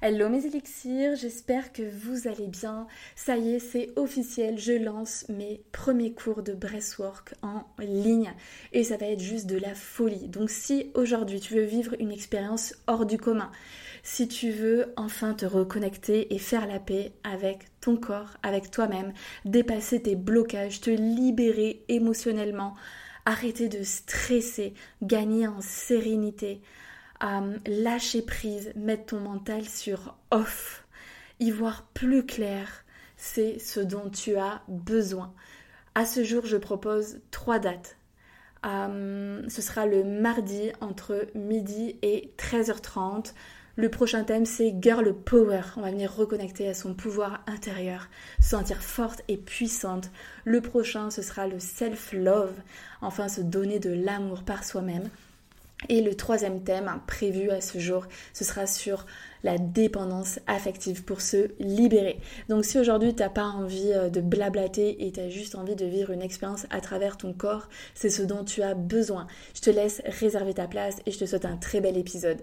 Hello mes élixirs, j'espère que vous allez bien. Ça y est, c'est officiel, je lance mes premiers cours de breathwork en ligne et ça va être juste de la folie. Donc si aujourd'hui tu veux vivre une expérience hors du commun, si tu veux enfin te reconnecter et faire la paix avec ton corps, avec toi-même, dépasser tes blocages, te libérer émotionnellement, arrêter de stresser, gagner en sérénité, lâcher prise, mettre ton mental sur off, y voir plus clair, c'est ce dont tu as besoin. À ce jour, je propose trois dates. ce sera le mardi entre midi et 13h30. Le prochain thème, c'est Girl Power. On va venir reconnecter à son pouvoir intérieur, se sentir forte et puissante. Le prochain, ce sera le self-love. Enfin, se donner de l'amour par soi-même. Et le troisième thème prévu à ce jour, ce sera sur la dépendance affective pour se libérer. Donc si aujourd'hui tu n'as pas envie euh, de blablater et tu as juste envie de vivre une expérience à travers ton corps, c'est ce dont tu as besoin. Je te laisse réserver ta place et je te souhaite un très bel épisode.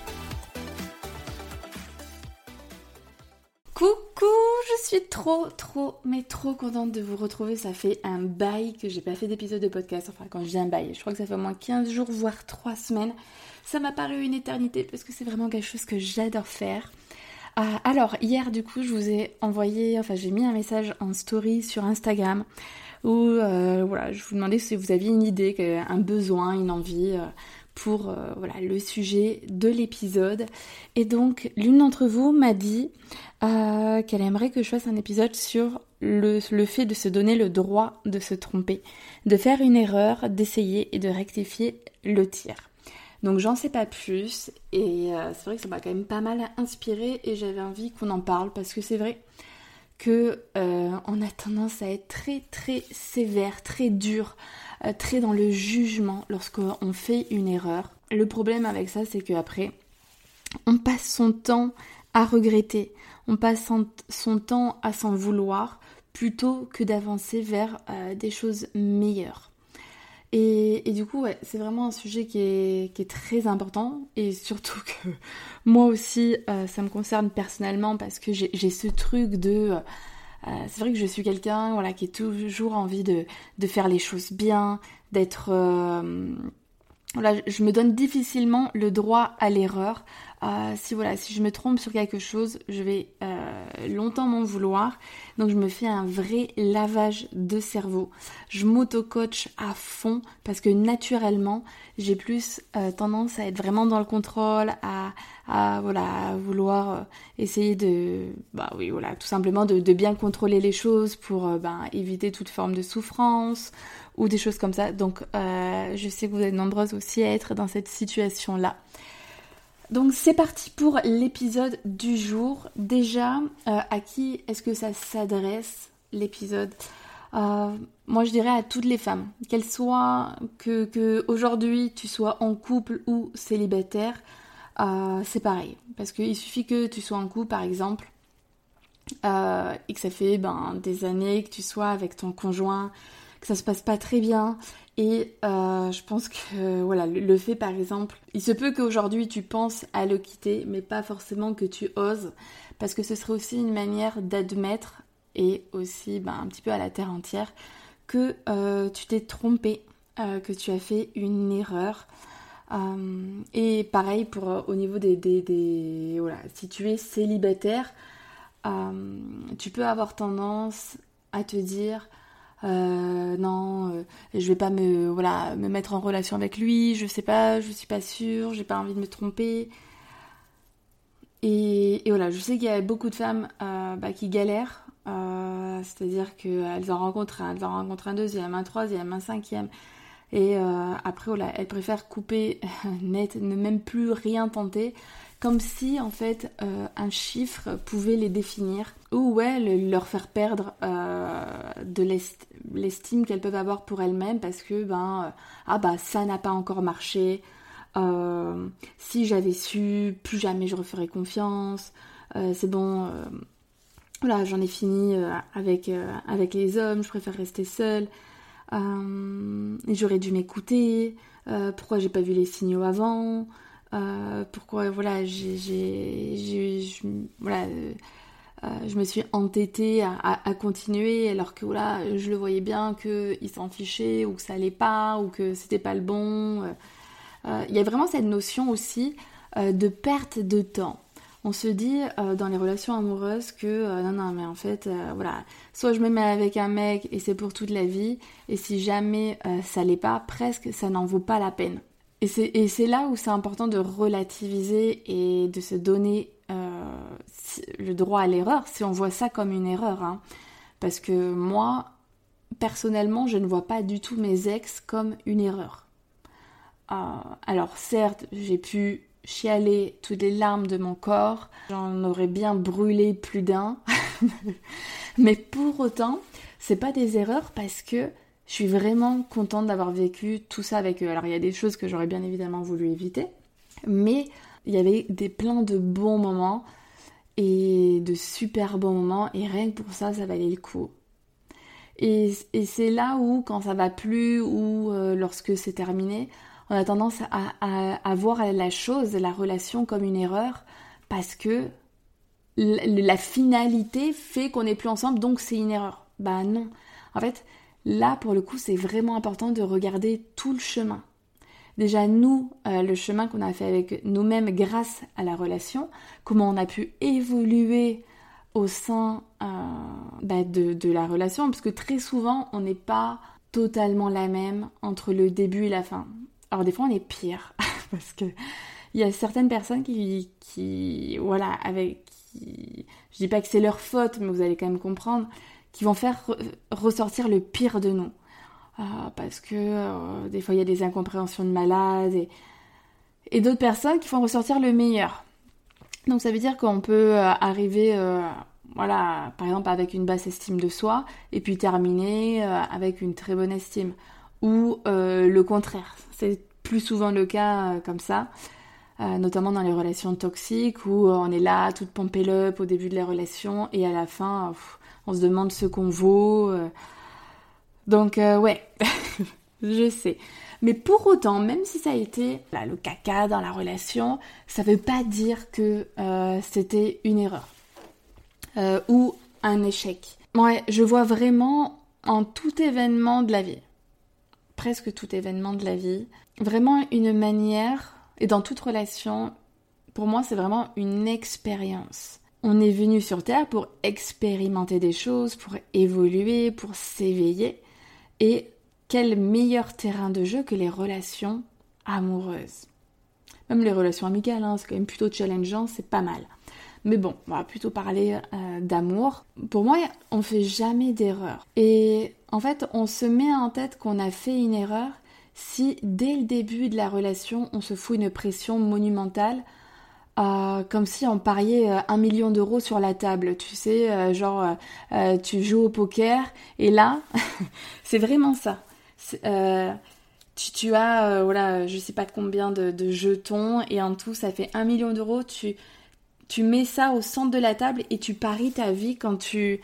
Je suis trop, trop, mais trop contente de vous retrouver. Ça fait un bail que j'ai pas fait d'épisode de podcast. Enfin, quand je dis un bail, je crois que ça fait au moins 15 jours, voire 3 semaines. Ça m'a paru une éternité parce que c'est vraiment quelque chose que j'adore faire. Euh, alors, hier, du coup, je vous ai envoyé, enfin, j'ai mis un message en story sur Instagram où, euh, voilà, je vous demandais si vous aviez une idée, un besoin, une envie. Euh, pour euh, voilà, le sujet de l'épisode. Et donc, l'une d'entre vous m'a dit euh, qu'elle aimerait que je fasse un épisode sur le, fait de se donner le droit de se tromper, de faire une erreur, d'essayer et de rectifier le tir. Donc j'en sais pas plus et euh, c'est vrai que ça m'a quand même pas mal inspiré et j'avais envie qu'on en parle parce que c'est vrai que on a tendance à être très très sévère, très dur euh, très dans le jugement lorsqu'on fait une erreur. Le problème avec ça, c'est qu'après, on passe son temps à regretter, on passe son temps à s'en vouloir plutôt que d'avancer vers euh, des choses meilleures. Et, du coup, c'est vraiment un sujet qui est, très important. Et surtout que moi aussi, euh, ça me concerne personnellement parce que j'ai ce truc de euh, c'est vrai que je suis quelqu'un voilà, qui a toujours envie de, de faire les choses bien, d'être... Euh, voilà, je me donne difficilement le droit à l'erreur. Euh, si voilà, si je me trompe sur quelque chose, je vais longtemps m'en vouloir. Donc je me fais un vrai lavage de cerveau. Je m'auto-coach à fond parce que naturellement, j'ai plus tendance à être vraiment dans le contrôle, à, voilà vouloir euh, essayer de bah oui voilà tout simplement de, bien contrôler les choses pour euh, ben, éviter toute forme de souffrance ou des choses comme ça. Donc euh, je sais que vous êtes nombreuses aussi à être dans cette situation là donc c'est parti pour l'épisode du jour. Déjà à qui est-ce que ça s'adresse l'épisode? Moi, je dirais à toutes les femmes, qu'elles soient que, aujourd'hui tu sois en couple ou célibataire, euh, c'est pareil. Parce qu'il suffit que tu sois en couple, par exemple, euh, et que ça fait ben, des années que tu sois avec ton conjoint, que ça se passe pas très bien. Et euh, je pense que voilà, le, fait par exemple, il se peut qu'aujourd'hui tu penses à le quitter, mais pas forcément que tu oses, parce que ce serait aussi une manière d'admettre, et aussi ben, un petit peu à la terre entière, que tu t'es trompé, que tu as fait une erreur, euh, et pareil pour euh, au niveau des, des, voilà, si tu es célibataire, euh, tu peux avoir tendance à te dire non, je vais pas me voilà me mettre en relation avec lui, je sais pas, je suis pas sûre, j'ai pas envie de me tromper. Et, voilà, je sais qu'il y a beaucoup de femmes bah, qui galèrent, c'est-à-dire qu'elles en rencontrent un, elles en rencontrent un deuxième, un troisième, un cinquième, Et euh, après, voilà, elle préfère couper net, ne même plus rien tenter, comme si en fait euh, un chiffre pouvait les définir ou ouais leur faire perdre euh, de l'estime qu'elles peuvent avoir pour elles-mêmes parce que ben ah bah ça n'a pas encore marché si j'avais su plus jamais je referais confiance c'est bon voilà j'en ai fini avec avec les hommes je préfère rester seule euh, j'aurais dû m'écouter. Euh, pourquoi j'ai pas vu les signaux avant euh, Pourquoi voilà, j'ai, voilà, je me suis entêtée à, continuer alors que voilà, je le voyais bien qu'il s'en fichait ou que ça allait pas ou que c'était pas le bon. Il y a vraiment cette notion aussi de perte de temps on se dit euh, dans les relations amoureuses que euh, non non mais en fait euh, voilà soit je me mets avec un mec et c'est pour toute la vie et si jamais ça l'est pas presque ça n'en vaut pas la peine et c'est là où c'est important de relativiser et de se donner le droit à l'erreur si on voit ça comme une erreur hein. parce que moi personnellement je ne vois pas du tout mes ex comme une erreur alors certes j'ai pu chialer toutes les larmes de mon corps. J'en aurais bien brûlé plus d'un. Mais pour autant, c'est pas des erreurs parce que je suis vraiment contente d'avoir vécu tout ça avec eux. Alors il y a des choses que j'aurais bien évidemment voulu éviter, mais il y avait des plein de bons moments et de super bons moments et rien que pour ça, ça valait le coup. Et, c'est là où, quand ça va plus ou euh, lorsque c'est terminé, on a tendance à, voir la chose, la relation comme une erreur parce que la finalité fait qu'on n'est plus ensemble, donc c'est une erreur. Bah non. En fait, là, pour le coup, c'est vraiment important de regarder tout le chemin. Déjà, nous, euh, le chemin qu'on a fait avec nous-mêmes grâce à la relation, comment on a pu évoluer au sein euh, bah, de, la relation, parce que très souvent, on n'est pas totalement la même entre le début et la fin. Alors des fois on est pire parce que il y a certaines personnes qui, qui voilà, avec qui, je dis pas que c'est leur faute, mais vous allez quand même comprendre, qui vont faire ressortir le pire de nous. Ah, parce que euh, des fois il y a des incompréhensions de malades et, d'autres personnes qui font ressortir le meilleur. Donc ça veut dire qu'on peut euh, arriver, euh, voilà, par exemple avec une basse estime de soi et puis terminer avec une très bonne estime ou le contraire. C'est plus souvent le cas comme ça, notamment dans les relations toxiques où on est là, toute pompée up au début de la relation et à la fin, on se demande ce qu'on vaut. Donc ouais, je sais. Mais pour autant, même si ça a été là, le caca dans la relation, ça ne veut pas dire que c'était une erreur ou un échec. Ouais, je vois vraiment en tout événement de la vie presque tout événement de la vie. Vraiment une manière, et dans toute relation, pour moi c'est vraiment une expérience. On est venu sur Terre pour expérimenter des choses, pour évoluer, pour s'éveiller. Et quel meilleur terrain de jeu que les relations amoureuses. Même les relations amicales, hein, c'est quand même plutôt challengeant, c'est pas mal. Mais bon, on va plutôt parler euh, d'amour. Pour moi, on fait jamais d'erreur. Et en fait, on se met en tête qu'on a fait une erreur si dès le début de la relation, on se fout une pression monumentale. Euh, comme si on pariait euh, un million d'euros sur la table, tu sais, genre tu joues au poker et là, c'est vraiment ça. Tu, as, voilà, je sais pas combien de, de, jetons et en tout ça fait un million d'euros. Tu, tu mets ça au centre de la table et tu paries ta vie quand tu,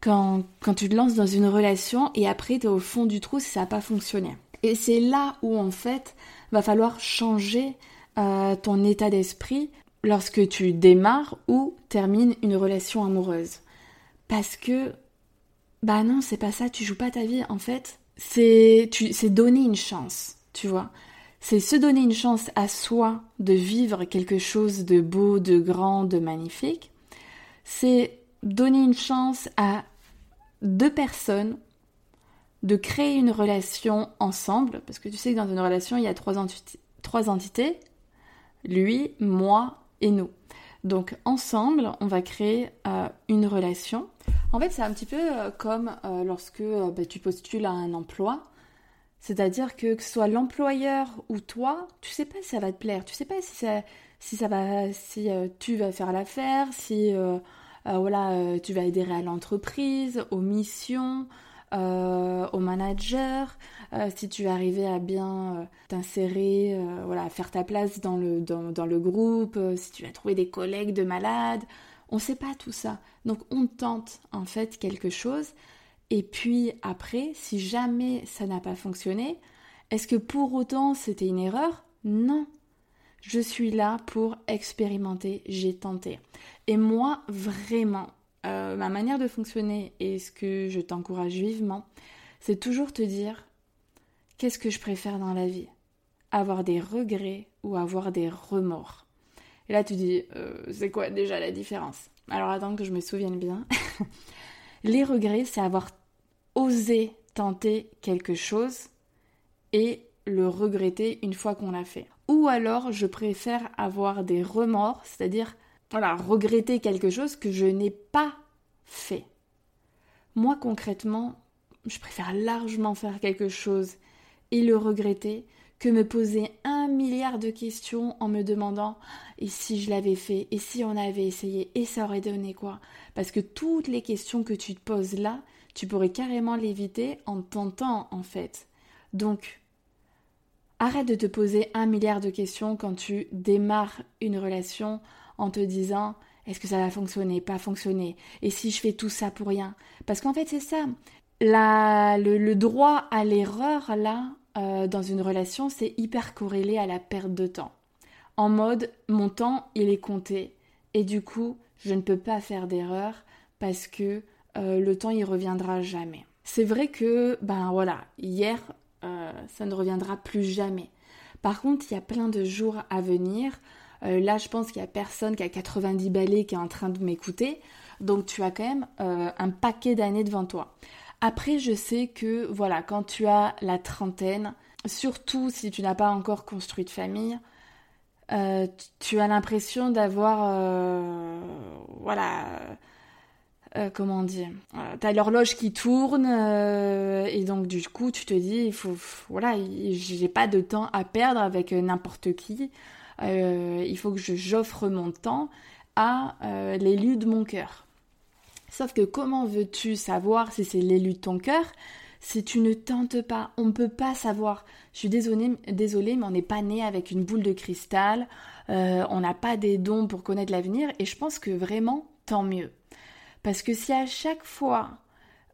quand, quand tu te lances dans une relation et après tu es au fond du trou si ça n'a pas fonctionné. Et c'est là où en fait va falloir changer euh, ton état d'esprit lorsque tu démarres ou termines une relation amoureuse. Parce que, bah non, c'est pas ça, tu joues pas ta vie. En fait, c'est donner une chance, tu vois c'est se donner une chance à soi de vivre quelque chose de beau, de grand, de magnifique. C'est donner une chance à deux personnes de créer une relation ensemble, parce que tu sais que dans une relation, il y a trois, entités, lui, moi et nous. Donc ensemble, on va créer euh, une relation. En fait, c'est un petit peu euh, comme euh, lorsque bah, tu postules à un emploi C'est-à-dire que que ce soit l'employeur ou toi, tu sais pas si ça va te plaire, tu sais pas si ça, si ça va, si tu vas faire l'affaire, si voilà, tu vas adhérer à l'entreprise, aux missions, au manager, si tu arriver à bien t'insérer, voilà, faire ta place dans le, dans, dans le groupe, si tu vas trouver des collègues de malades. On ne sait pas tout ça. Donc on tente en fait quelque chose et puis après, si jamais ça n'a pas fonctionné, est-ce que pour autant c'était une erreur? Non. Je suis là pour expérimenter, j'ai tenté. Et moi, vraiment, euh, ma manière de fonctionner et ce que je t'encourage vivement, c'est toujours te dire qu'est-ce que je préfère dans la vie? Avoir des regrets ou avoir des remords? Et là, tu dis, euh, c'est quoi déjà la différence? Alors attends que je me souvienne bien. Les regrets, c'est avoir oser tenter quelque chose et le regretter une fois qu'on l'a fait. Ou alors je préfère avoir des remords, c'est-à-dire voilà, regretter quelque chose que je n'ai pas fait. Moi concrètement, je préfère largement faire quelque chose et le regretter que me poser un milliard de questions en me demandant et si je l'avais fait, et si on avait essayé, et ça aurait donné quoi Parce que toutes les questions que tu te poses là, tu pourrais carrément l'éviter en tentant en fait. Donc, arrête de te poser un milliard de questions quand tu démarres une relation en te disant est-ce que ça va fonctionner, pas fonctionner, et si je fais tout ça pour rien? Parce qu'en fait c'est ça, La, le, droit à l'erreur là, euh, dans une relation, c'est hyper corrélé à la perte de temps. En mode, mon temps, il est compté. Et du coup, je ne peux pas faire d'erreur parce que euh, le temps il reviendra jamais. C'est vrai que, ben voilà, hier, euh, ça ne reviendra plus jamais. Par contre, il y a plein de jours à venir. Euh, là, je pense qu'il n'y a personne qui a 90 balais qui est en train de m'écouter. Donc, tu as quand même un paquet d'années devant toi. Après, je sais que, voilà, quand tu as la trentaine, surtout si tu n'as pas encore construit de famille, tu as l'impression d'avoir, voilà euh, comment dire, euh, t'as l'horloge qui tourne euh, et donc du coup tu te dis il faut voilà j'ai pas de temps à perdre avec n'importe qui il faut que j'offre mon temps à l'élu de mon cœur. Sauf que comment veux-tu savoir si c'est l'élu de ton cœur si tu ne tentes pas? On ne peut pas savoir. Je suis désolée, mais on n'est pas né avec une boule de cristal on n'a pas des dons pour connaître l'avenir et je pense que vraiment tant mieux. Parce que si à chaque fois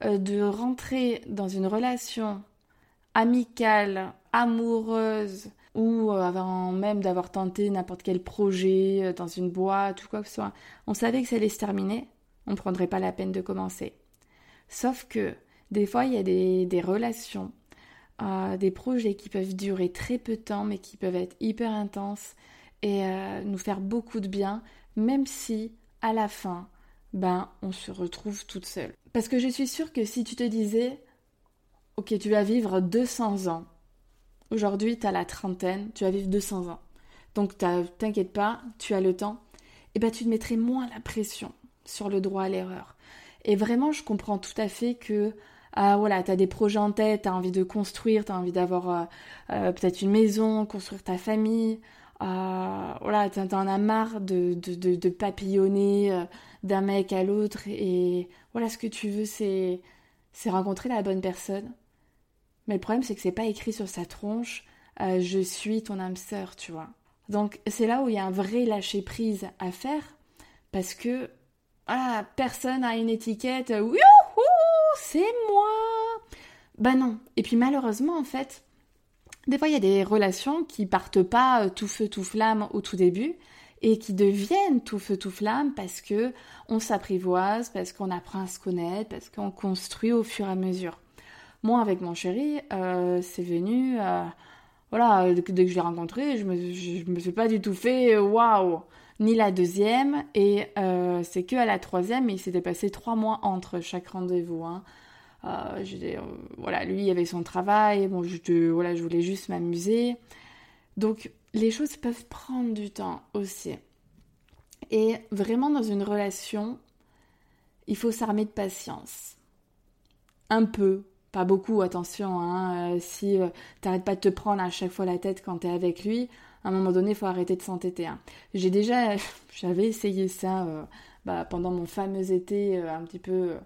euh, de rentrer dans une relation amicale, amoureuse, ou euh, avant même d'avoir tenté n'importe quel projet euh, dans une boîte ou quoi que ce soit, on savait que ça allait se terminer, on ne prendrait pas la peine de commencer. Sauf que des fois, il y a des, relations, des projets qui peuvent durer très peu de temps, mais qui peuvent être hyper intenses et nous faire beaucoup de bien, même si à la fin, ben on se retrouve toute seule. Parce que je suis sûre que si tu te disais, ok, tu vas vivre 200 ans, aujourd'hui tu as la trentaine, tu vas vivre 200 ans, donc t'inquiète pas, tu as le temps, et eh ben tu te mettrais moins la pression sur le droit à l'erreur. Et vraiment, je comprends tout à fait que ah voilà, tu as des projets en tête, tu as envie de construire, tu as envie d'avoir euh, euh, peut-être une maison, construire ta famille, euh, voilà, t'en as marre de, de, de, papillonner euh, d'un mec à l'autre et voilà, ce que tu veux, c'est rencontrer la bonne personne. Mais le problème, c'est que c'est pas écrit sur sa tronche euh, je suis ton âme sœur, tu vois. Donc, c'est là où il y a un vrai lâcher prise à faire parce que personne a une étiquette, wouhou, c'est moi. Bah non. Et puis malheureusement, en fait, des fois, il y a des relations qui partent pas euh, tout feu tout flamme au tout début et qui deviennent tout feu tout flamme parce que on s'apprivoise, parce qu'on apprend à se connaître, parce qu'on construit au fur et à mesure. Moi, avec mon chéri, euh, c'est venu, euh, voilà, dès que je l'ai rencontré, je me, me suis pas du tout fait waouh, ni la deuxième, et c'est que à la troisième, il s'était passé trois mois entre chaque rendez-vous. Hein. Euh, euh, voilà, lui, il avait son travail, bon, je, voilà, je voulais juste m'amuser. Donc, les choses peuvent prendre du temps aussi. Et vraiment, dans une relation, il faut s'armer de patience. Un peu, beaucoup, attention, hein, euh, si euh, t'arrêtes pas de te prendre à chaque fois la tête quand t'es avec lui, à un moment donné, faut arrêter de s'entêter. Hein. J'ai déjà, j'avais essayé ça bah, pendant mon fameux été un petit peu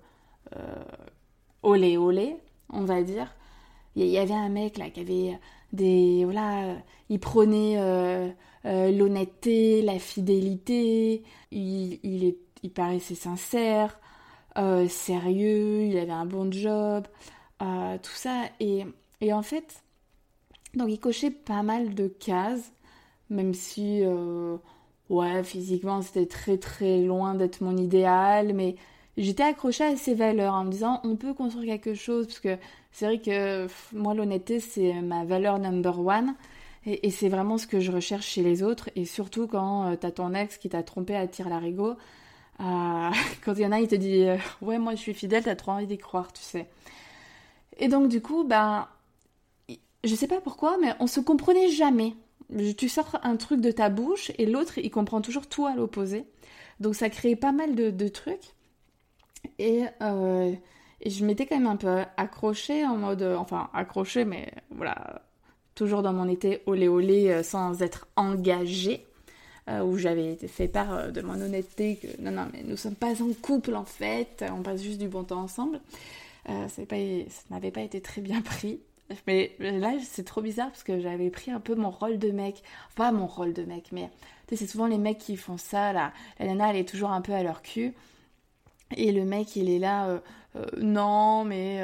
olé olé, on va dire. Il y avait un mec là qui avait des voilà, il prenait l'honnêteté, la fidélité, il, il, est, il paraissait sincère, euh, sérieux, il avait un bon job, euh, tout ça. Et, et, en fait, donc il cochait pas mal de cases, même si, euh, ouais, physiquement c'était très très loin d'être mon idéal, mais j'étais accrochée à ses valeurs en me disant on peut construire quelque chose, parce que c'est vrai que moi l'honnêteté c'est ma valeur number one. Et, c'est vraiment ce que je recherche chez les autres, et surtout quand t'as ton ex qui t'a trompé à tir larigot, euh, quand il y en a, il te dit euh, Ouais, moi je suis fidèle, t'as trop envie d'y croire, tu sais. Et donc, du coup, ben, je sais pas pourquoi, mais on se comprenait jamais. Tu sors un truc de ta bouche et l'autre, il comprend toujours tout à l'opposé. Donc, ça crée pas mal de, trucs. Et, euh, et je m'étais quand même un peu accrochée en mode. Enfin, accrochée, mais voilà. Toujours dans mon été olé olé sans être engagée. Euh, où j'avais fait part euh, de mon honnêteté que non, non, mais nous sommes pas en couple en fait, on passe juste du bon temps ensemble. Euh, pas, ça n'avait pas été très bien pris. Mais là, c'est trop bizarre parce que j'avais pris un peu mon rôle de mec. Pas mon rôle de mec, mais c'est souvent les mecs qui font ça. Là. La nana, elle est toujours un peu à leur cul. Et le mec, il est là, non, mais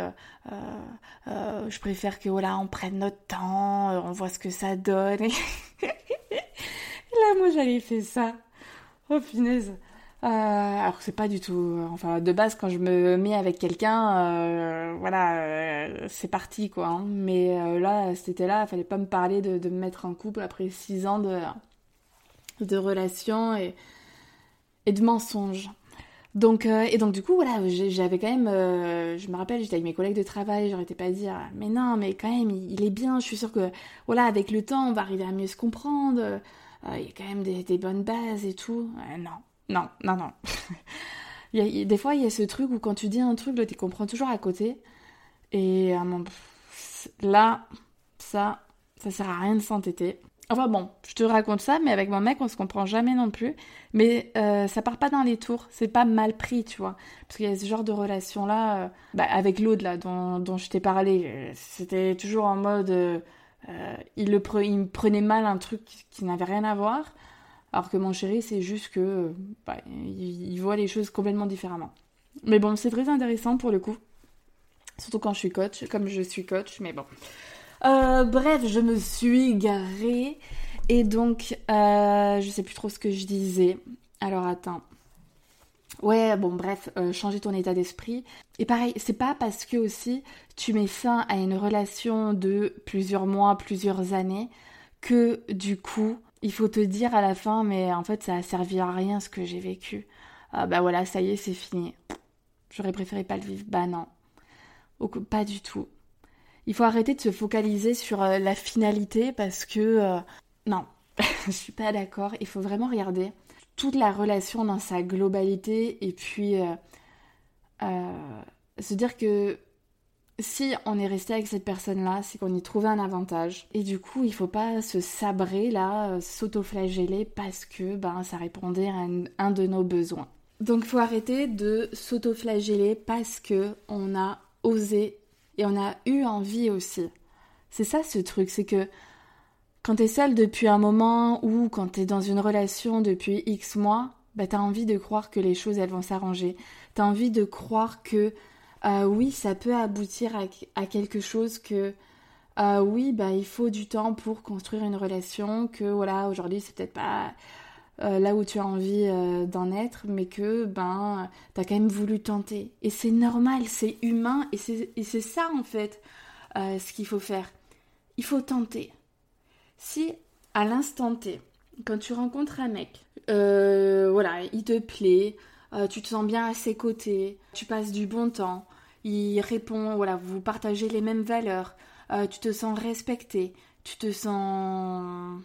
je préfère que voilà, on prenne notre temps, on voit ce que ça donne. là, moi, j'avais fait ça. Oh, punaise. Euh, alors c'est pas du tout. Euh, enfin, de base, quand je me mets avec quelqu'un, euh, voilà, c'est parti, quoi. Hein. Mais là, c'était là, il fallait pas me parler de, me mettre en couple après six ans de, de et, et de mensonges. Donc, et donc, du coup, voilà, j'avais quand même. je me rappelle, j'étais avec mes collègues de travail, j'aurais pas à dire, mais non, mais quand même, il, est bien, je suis sûre que, voilà, avec le temps, on va arriver à mieux se comprendre. Il y a quand même des, bonnes bases et tout. Non, non, non, non. il des fois, il y a ce truc où quand tu dis un truc, tu comprends toujours à côté. Et là, ça, ça sert à rien de s'entêter. Enfin bon, je te raconte ça, mais avec mon mec, on se comprend jamais non plus. Mais euh, ça part pas dans les tours, c'est pas mal pris, tu vois. Parce qu'il y a ce genre de relation-là, bah, avec l'autre, là, dont, dont je t'ai parlé, c'était toujours en mode euh, il, le me prenait mal un truc qui n'avait rien à voir, alors que mon chéri, c'est juste que bah, il, voit les choses complètement différemment. Mais bon, c'est très intéressant pour le coup, surtout quand je suis coach, comme je suis coach, mais bon. Euh, bref, je me suis garée et donc euh, je sais plus trop ce que je disais. Alors attends. Ouais, bon, bref, euh, changer ton état d'esprit. Et pareil, c'est pas parce que aussi tu mets fin à une relation de plusieurs mois, plusieurs années, que du coup, il faut te dire à la fin, mais en fait, ça a servi à rien ce que j'ai vécu. Ah bah voilà, ça y est, c'est fini. J'aurais préféré pas le vivre. Bah non. Pas du tout. Il faut arrêter de se focaliser sur euh, la finalité parce que. Euh, non, je suis pas d'accord. Il faut vraiment regarder toute la relation dans sa globalité et puis euh, euh, se dire que si on est resté avec cette personne-là, c'est qu'on y trouvait un avantage. Et du coup, il faut pas se sabrer là, euh, s'autoflageller parce que ben, ça répondait à un, de nos besoins. Donc faut arrêter de s'autoflageller parce que on a osé et on a eu envie aussi. C'est ça ce truc, c'est que quand t'es seule depuis un moment ou quand t'es dans une relation depuis X mois, bah t'as envie de croire que les choses elles vont s'arranger. T'as envie de croire que euh, oui, ça peut aboutir à, quelque chose que euh, oui, bah il faut du temps pour construire une relation, que voilà, aujourd'hui c'est peut-être pas euh, là où tu as envie d'en être, mais que ben t'as quand même voulu tenter. Et c'est normal, c'est humain, et c'est ça en fait ce qu'il faut faire. Il faut tenter. Si à l'instant T, quand tu rencontres un mec, voilà, il te plaît, euh, tu te sens bien à ses côtés, tu passes du bon temps, il répond, voilà, vous partagez les mêmes valeurs, euh, tu te sens respecté, tu te sens,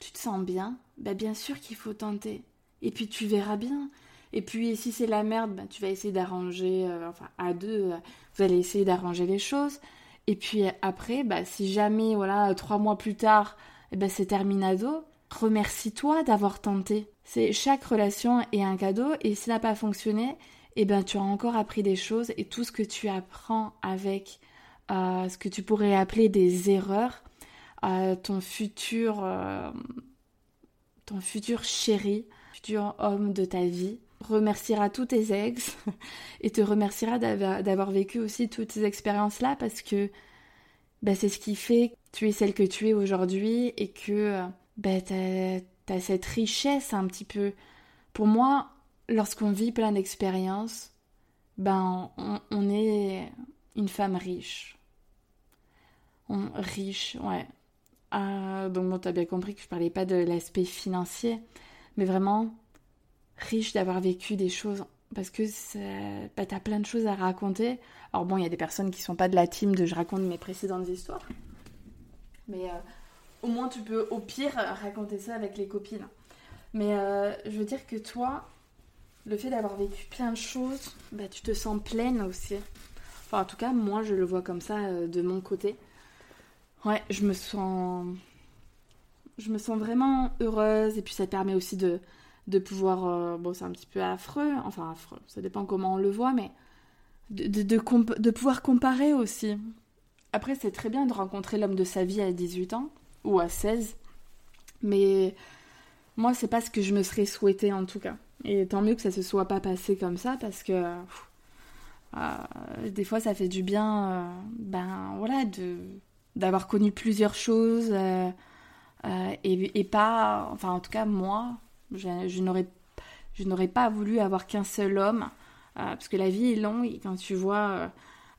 tu te sens bien, bah bien sûr qu'il faut tenter. Et puis tu verras bien. Et puis si c'est la merde, bah, tu vas essayer d'arranger, euh, enfin à deux, vous allez essayer d'arranger les choses. Et puis après, bah, si jamais, voilà, trois mois plus tard, eh ben, c'est terminado, remercie-toi d'avoir tenté. C'est chaque relation est un cadeau et si ça n'a pas fonctionné, eh ben tu as encore appris des choses et tout ce que tu apprends avec euh, ce que tu pourrais appeler des erreurs, ton futur, ton futur chéri, futur homme de ta vie, remerciera tous tes ex et te remerciera d'avoir vécu aussi toutes ces expériences-là parce que bah, c'est ce qui fait que tu es celle que tu es aujourd'hui et que bah, tu as, cette richesse un petit peu. Pour moi, lorsqu'on vit plein d'expériences, ben, on, est une femme riche. Riche, ouais. Ah, donc bon, as bien compris que je parlais pas de l'aspect financier, mais vraiment riche d'avoir vécu des choses parce que bah, as plein de choses à raconter. Alors bon, il y a des personnes qui sont pas de la team de je raconte mes précédentes histoires, mais euh, au moins tu peux au pire raconter ça avec les copines. Mais euh, je veux dire que toi, le fait d'avoir vécu plein de choses, bah, tu te sens pleine aussi. Enfin, en tout cas, moi, je le vois comme ça euh, de mon côté. Ouais, je me sens. Je me sens vraiment heureuse et puis ça permet aussi de, de pouvoir, euh, bon c'est un petit peu affreux, enfin affreux, ça dépend comment on le voit, mais de, de, de, pouvoir comparer aussi. Après c'est très bien de rencontrer l'homme de sa vie à 18 ans ou à 16, mais moi c'est pas ce que je me serais souhaité en tout cas. Et tant mieux que ça se soit pas passé comme ça parce que euh, des fois ça fait du bien, euh, ben voilà, de d'avoir connu plusieurs choses et, et, pas, enfin en tout cas moi, je, n'aurais, pas voulu avoir qu'un seul homme, euh, parce que la vie est longue et quand tu vois 30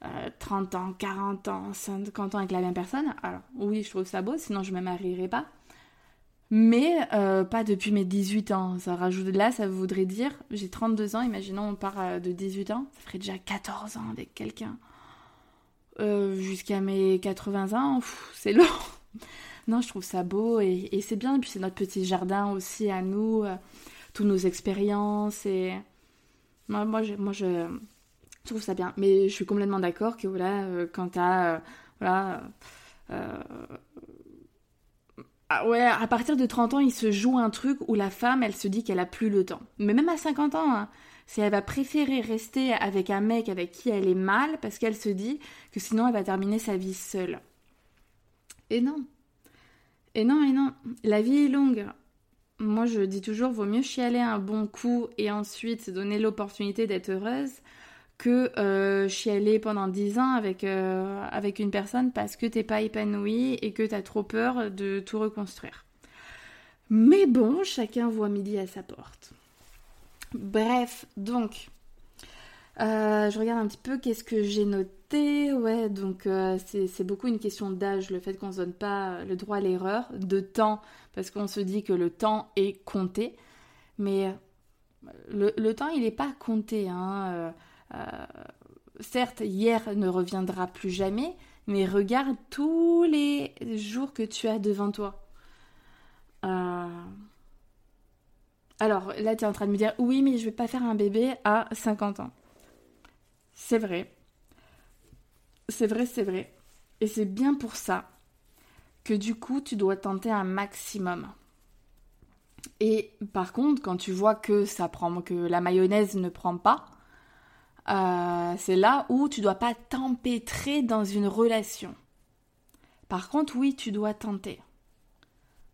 euh, euh, ans, 40 ans, 50 ans avec la même personne, alors oui, je trouve ça beau, sinon je ne me marierais pas. Mais pas depuis mes 18 ans. Ça rajoute là, ça voudrait dire, j'ai 32 ans, imaginons on part de 18 ans, ça ferait déjà 14 ans avec quelqu'un. Jusqu'à mes 80 ans, c'est long. Non, je trouve ça beau et, c'est bien. Et puis c'est notre petit jardin aussi à nous, euh, toutes nos expériences. Et moi je, trouve ça bien. Mais je suis complètement d'accord que voilà, euh, quand t'as. Euh, voilà. Ah ouais, à partir de 30 ans, il se joue un truc où la femme, elle se dit qu'elle a plus le temps. Mais même à 50 ans, hein, si elle va préférer rester avec un mec avec qui elle est mal, parce qu'elle se dit que sinon elle va terminer sa vie seule. Et non, et non, et non, la vie est longue. Moi, je dis toujours, vaut mieux chialer un bon coup et ensuite donner l'opportunité d'être heureuse que euh, chialer pendant 10 ans avec, euh, avec une personne parce que t'es pas épanouie et que t'as trop peur de tout reconstruire. Mais bon, chacun voit midi à sa porte. Bref, donc, euh, je regarde un petit peu qu'est-ce que j'ai noté. Ouais, donc euh, c'est beaucoup une question d'âge, le fait qu'on ne donne pas le droit à l'erreur, de temps, parce qu'on se dit que le temps est compté. Mais euh, le, temps, il n'est pas compté. Hein. Certes, hier ne reviendra plus jamais, mais regarde tous les jours que tu as devant toi. Alors là, tu es en train de me dire, oui, mais je vais pas faire un bébé à 50 ans. C'est vrai. C'est vrai, c'est vrai. Et c'est bien pour ça que du coup, tu dois tenter un maximum. Et par contre, quand tu vois que ça prend, que la mayonnaise ne prend pas, euh, c'est là où tu dois pas t'empêtrer dans une relation. Par contre, oui, tu dois tenter.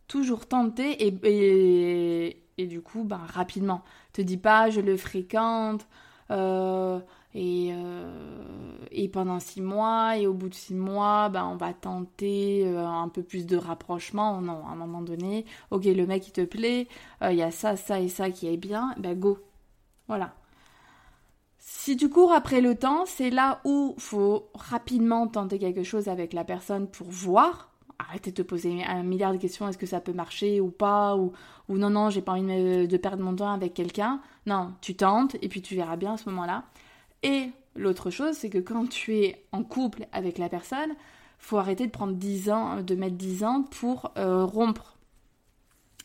Toujours tenter et, et, du coup, ben, rapidement. Te dis pas, je le fréquente, euh, et, euh, et pendant six mois, et au bout de six mois, ben, on va tenter un peu plus de rapprochement. Non, à un moment donné, ok, le mec il te plaît, il y a ça, ça et ça qui est bien, ben go. Voilà. Si tu cours après le temps, c'est là où faut rapidement tenter quelque chose avec la personne pour voir. Arrêtez de te poser un milliard de questions, est-ce que ça peut marcher ou pas, ou, non, non, j'ai pas envie de perdre mon temps avec quelqu'un. Non, tu tentes et puis tu verras bien à ce moment-là. Et l'autre chose, c'est que quand tu es en couple avec la personne, faut arrêter de prendre 10 ans, de mettre 10 ans pour euh, rompre.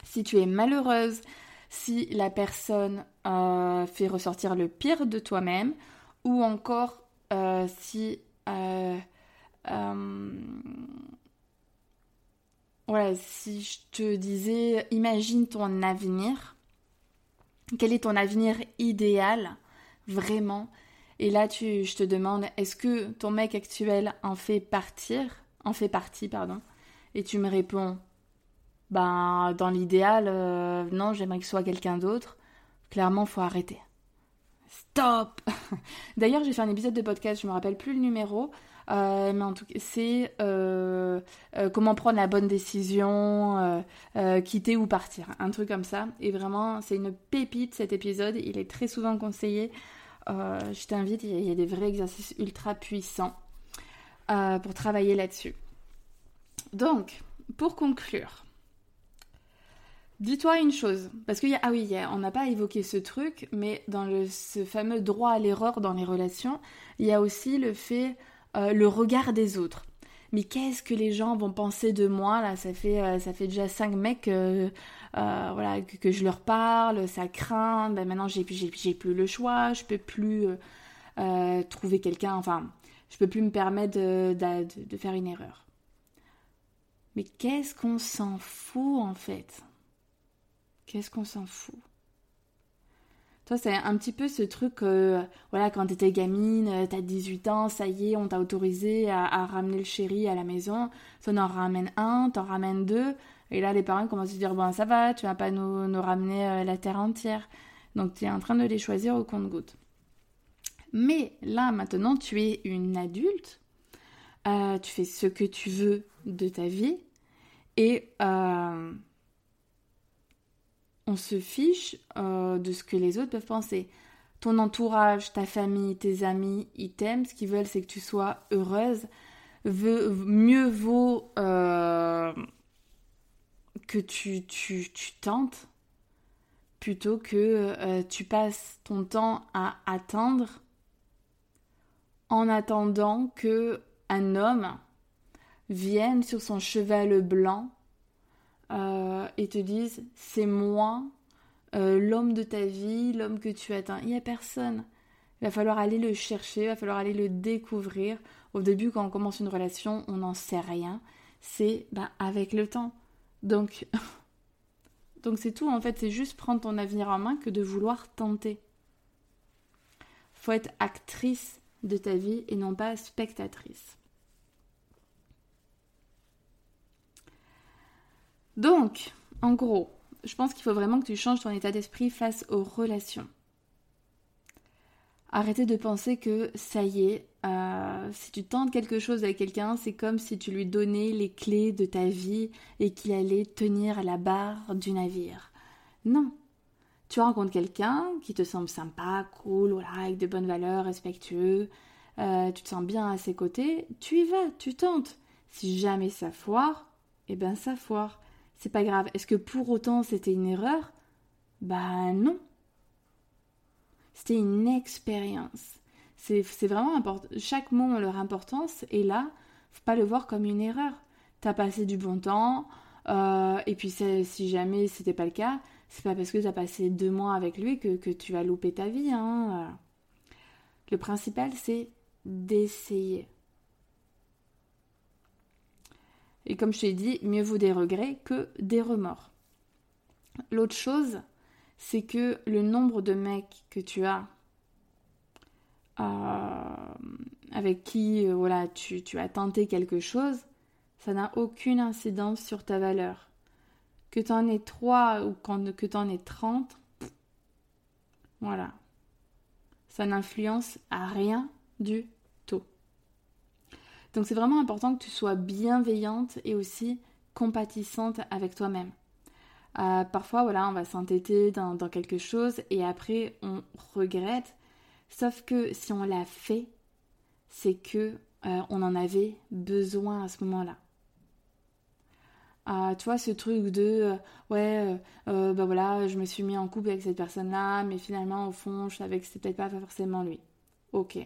Si tu es malheureuse, si la personne euh, fait ressortir le pire de toi-même, ou encore euh, si... Euh, ouais, si je te disais, imagine ton avenir, quel est ton avenir idéal, vraiment? Et là, tu, je te demande, est-ce que ton mec actuel en fait partir, en fait partie, pardon? Et tu me réponds, ben, dans l'idéal, euh, non, j'aimerais que ce soit quelqu'un d'autre. Clairement, faut arrêter. Stop D'ailleurs, j'ai fait un épisode de podcast, je me rappelle plus le numéro, euh, mais en tout cas, c'est euh, comment prendre la bonne décision, quitter ou partir, un truc comme ça. Et vraiment, c'est une pépite cet épisode, il est très souvent conseillé. je t'invite, il y a des vrais exercices ultra puissants pour travailler là-dessus. Donc, pour conclure, Dis-toi une chose, parce qu'il y a, ah oui, on n'a pas évoqué ce truc, mais dans ce fameux droit à l'erreur dans les relations, il y a aussi le fait, euh, le regard des autres. Mais qu'est-ce que les gens vont penser de moi là? Ça fait, euh, ça fait déjà cinq mecs euh, voilà, que, je leur parle, ça craint. Ben maintenant j'ai, j'ai, plus le choix, je peux plus trouver quelqu'un. Enfin, je peux plus me permettre de, de faire une erreur. Mais qu'est-ce qu'on s'en fout en fait? Qu'est-ce qu'on s'en fout? Toi, c'est un petit peu ce truc, euh, voilà, quand t'étais gamine, euh, t'as 18 ans, ça y est, on t'a autorisé à, ramener le chéri à la maison. Ça en ramène un, t'en ramènes deux. Et là, les parents commencent à se dire, bon, ça va, tu vas pas nous, ramener euh, la terre entière. Donc, tu es en train de les choisir au compte-goutte. Mais là, maintenant, tu es une adulte. tu fais ce que tu veux de ta vie. Et on se fiche euh, de ce que les autres peuvent penser. Ton entourage, ta famille, tes amis, ils t'aiment. Ce qu'ils veulent, c'est que tu sois heureuse. mieux vaut euh, que tu, tu, tentes plutôt que euh, tu passes ton temps à attendre en attendant que un homme vienne sur son cheval blanc euh, et te disent c'est moi, euh, l'homme de ta vie, l'homme que tu attends. Il n'y a personne. Il va falloir aller le chercher, il va falloir aller le découvrir. Au début, quand on commence une relation, on n'en sait rien. C'est bah, avec le temps. Donc, donc c'est tout en fait. C'est juste prendre ton avenir en main que de vouloir tenter. Faut être actrice de ta vie et non pas spectatrice. Donc, en gros, je pense qu'il faut vraiment que tu changes ton état d'esprit face aux relations. Arrêtez de penser que ça y est, euh, si tu tentes quelque chose avec quelqu'un, c'est comme si tu lui donnais les clés de ta vie et qu'il allait tenir la barre du navire. Non. Tu rencontres quelqu'un qui te semble sympa, cool, voilà, avec de bonnes valeurs, respectueux, euh, tu te sens bien à ses côtés, tu y vas, tu tentes. Si jamais ça foire, eh ben ça foire c'est pas grave. Est-ce que pour autant c'était une erreur? Bah non. C'était une expérience. C'est vraiment important. Chaque mot a leur importance et là, faut pas le voir comme une erreur. T'as passé du bon temps euh, et puis si jamais c'était pas le cas, c'est pas parce que t'as passé deux mois avec lui que, que tu vas louper ta vie. Hein. Le principal, c'est d'essayer. Et comme je t'ai dit, mieux vaut des regrets que des remords. L'autre chose, c'est que le nombre de mecs que tu as euh, avec qui euh, voilà, tu, as tenté quelque chose, ça n'a aucune incidence sur ta valeur. Que tu en aies 3 ou que tu en aies 30, voilà. Ça n'influence à rien du donc c'est vraiment important que tu sois bienveillante et aussi compatissante avec toi-même. Euh, parfois, voilà, on va s'entêter dans, quelque chose et après on regrette. Sauf que si on l'a fait, c'est que euh, on en avait besoin à ce moment-là. Euh, tu vois, ce truc de ouais, bah voilà, je me suis mis en couple avec cette personne-là, mais finalement, au fond, je savais que c'était peut-être pas forcément lui. Ok.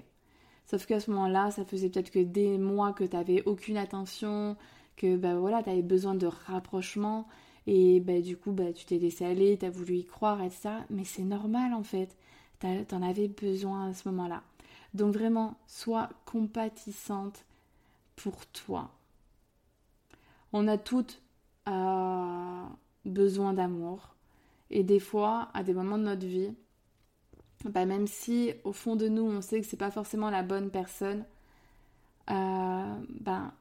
Sauf qu'à ce moment-là, ça faisait peut-être que des mois que tu n'avais aucune attention, que ben voilà, besoin de rapprochement. Et bah, du coup, bah, tu t'es laissé aller, tu as voulu y croire, etc. Mais c'est normal en fait. T'en avais besoin à ce moment-là. Donc vraiment, sois compatissante pour toi. On a toutes euh, besoin d'amour. Et des fois, à des moments de notre vie, bah, même si au fond de nous, on sait que c'est pas forcément la bonne personne, euh, ben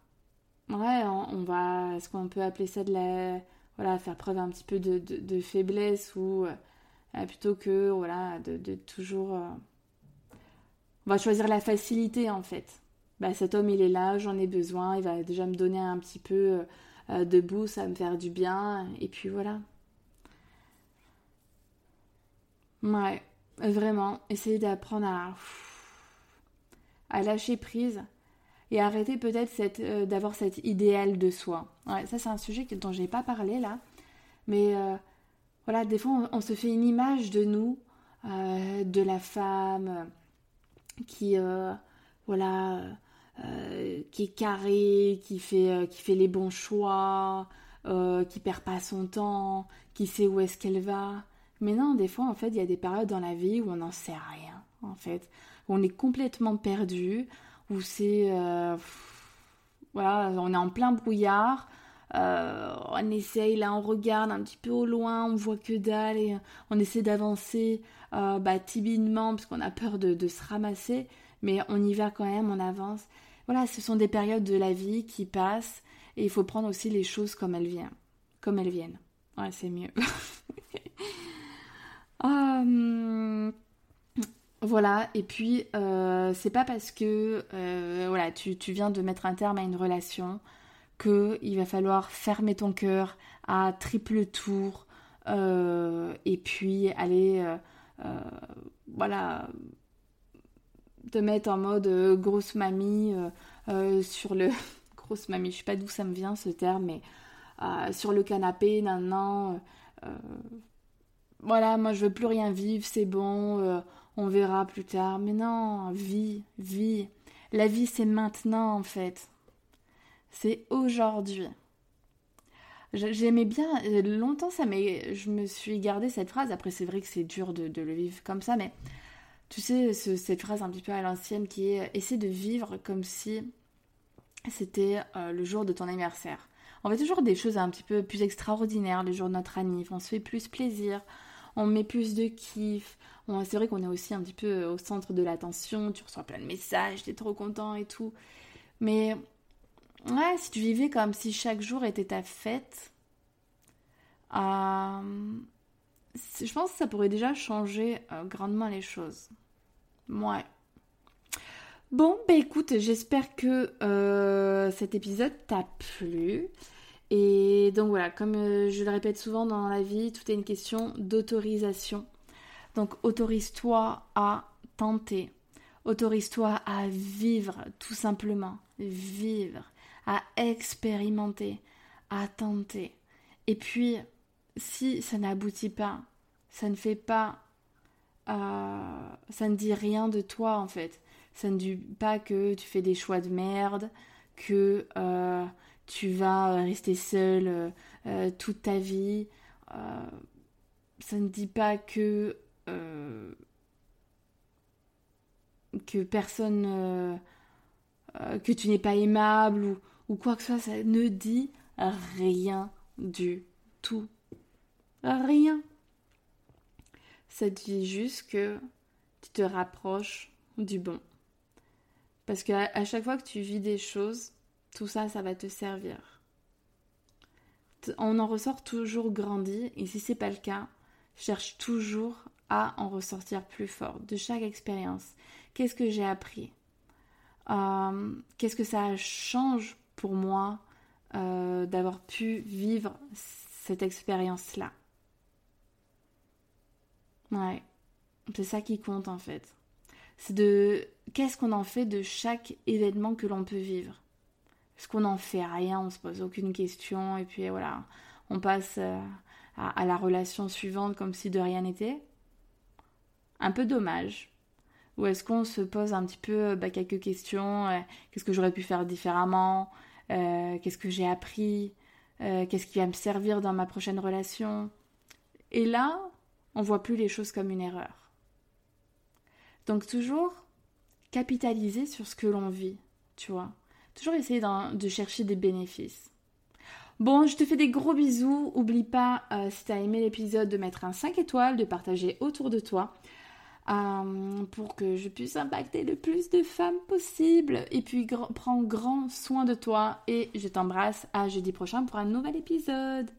ouais, on, va, est-ce qu'on peut appeler ça de la, voilà, faire preuve un petit peu de, faiblesse ou euh, plutôt que voilà, de, toujours, euh, on va choisir la facilité en fait. Bah, cet homme il est là, j'en ai besoin, il va déjà me donner un petit peu de boost, ça va me faire du bien, et puis voilà. Ouais, vraiment, essayer d'apprendre à, à lâcher prise et arrêter peut-être euh, d'avoir cet idéal de soi. Ça c'est un sujet dont j'ai pas parlé là, mais euh, voilà, des fois on, se fait une image de nous, euh, de la femme qui, voilà, qui est carrée, qui fait, qui fait les bons choix, qui perd pas son temps, qui sait où est-ce qu'elle va. Mais non, des fois, en fait, il y a des périodes dans la vie où on n'en sait rien, en fait. Où on est complètement perdu, où c'est... Euh, voilà, on est en plein brouillard. Euh, on essaye, là, on regarde un petit peu au loin, on voit que dalle et on essaie d'avancer euh, bah, timidement parce qu'on a peur de, de, se ramasser, mais on y va quand même, on avance. Voilà, ce sont des périodes de la vie qui passent et il faut prendre aussi les choses comme elles viennent. Comme elles viennent. Ouais, c'est mieux. Euh, voilà, et puis euh, c'est pas parce que euh, voilà, tu, viens de mettre un terme à une relation que il va falloir fermer ton cœur à triple tour et puis aller voilà te mettre en mode grosse mamie sur le grosse mamie, je sais pas d'où ça me vient ce terme, mais sur le canapé, nan, voilà, moi je veux plus rien vivre, c'est bon, euh, on verra plus tard. Mais non, vie, vie. La vie c'est maintenant en fait. C'est aujourd'hui. J'aimais bien, longtemps ça mais je me suis gardé cette phrase. Après c'est vrai que c'est dur de, le vivre comme ça, mais tu sais cette phrase un petit peu à l'ancienne qui est essaie de vivre comme si c'était euh, le jour de ton anniversaire. On fait toujours des choses un petit peu plus extraordinaires le jour de notre anniversaire. On se fait plus plaisir on met plus de kiff. c'est vrai qu'on est aussi un petit peu au centre de l'attention, tu reçois plein de messages, t'es trop content et tout. Mais ouais, si tu vivais comme si chaque jour était ta fête, euh, je pense que ça pourrait déjà changer euh, grandement les choses. Ouais. Bon, bah écoute, j'espère que euh, cet épisode t'a plu. Et donc voilà, comme euh, je le répète souvent dans la vie, tout est une question d'autorisation. Donc autorise-toi à tenter, autorise-toi à vivre tout simplement, vivre, à expérimenter, à tenter. Et puis, si ça n'aboutit pas, ça ne fait pas, euh, ça ne dit rien de toi en fait. Ça ne dit pas que tu fais des choix de merde, que euh, tu vas euh, rester seul euh, euh, toute ta vie. ça ne dit pas que personne que tu n'es pas aimable ou, ou, quoi que ce soit, ça ne dit rien du tout. Rien. Ça dit juste que tu te rapproches du bon. Parce qu'à à chaque fois que tu vis des choses, tout ça, ça va te servir. On en ressort toujours grandi, et si c'est pas le cas, cherche toujours à en ressortir plus fort de chaque expérience. Qu'est-ce que j'ai appris? Euh, Qu'est-ce que ça change pour moi euh, d'avoir pu vivre cette expérience-là? Ouais, c'est ça qui compte en fait. C'est de qu'est-ce qu'on en fait de chaque événement que l'on peut vivre? Est-ce qu'on n'en fait rien, on se pose aucune question et puis voilà, on passe euh, à, la relation suivante comme si de rien n'était Un peu dommage. Ou est-ce qu'on se pose un petit peu bah, quelques questions euh, Qu'est-ce que j'aurais pu faire différemment euh, Qu'est-ce que j'ai appris euh, Qu'est-ce qui va me servir dans ma prochaine relation Et là, on voit plus les choses comme une erreur. Donc toujours capitaliser sur ce que l'on vit, tu vois. Toujours essayer de chercher des bénéfices. Bon, je te fais des gros bisous. Oublie pas, euh, si tu as aimé l'épisode, de mettre un 5 étoiles, de partager autour de toi. Euh, pour que je puisse impacter le plus de femmes possible. Et puis, prends grand soin de toi et je t'embrasse à jeudi prochain pour un nouvel épisode.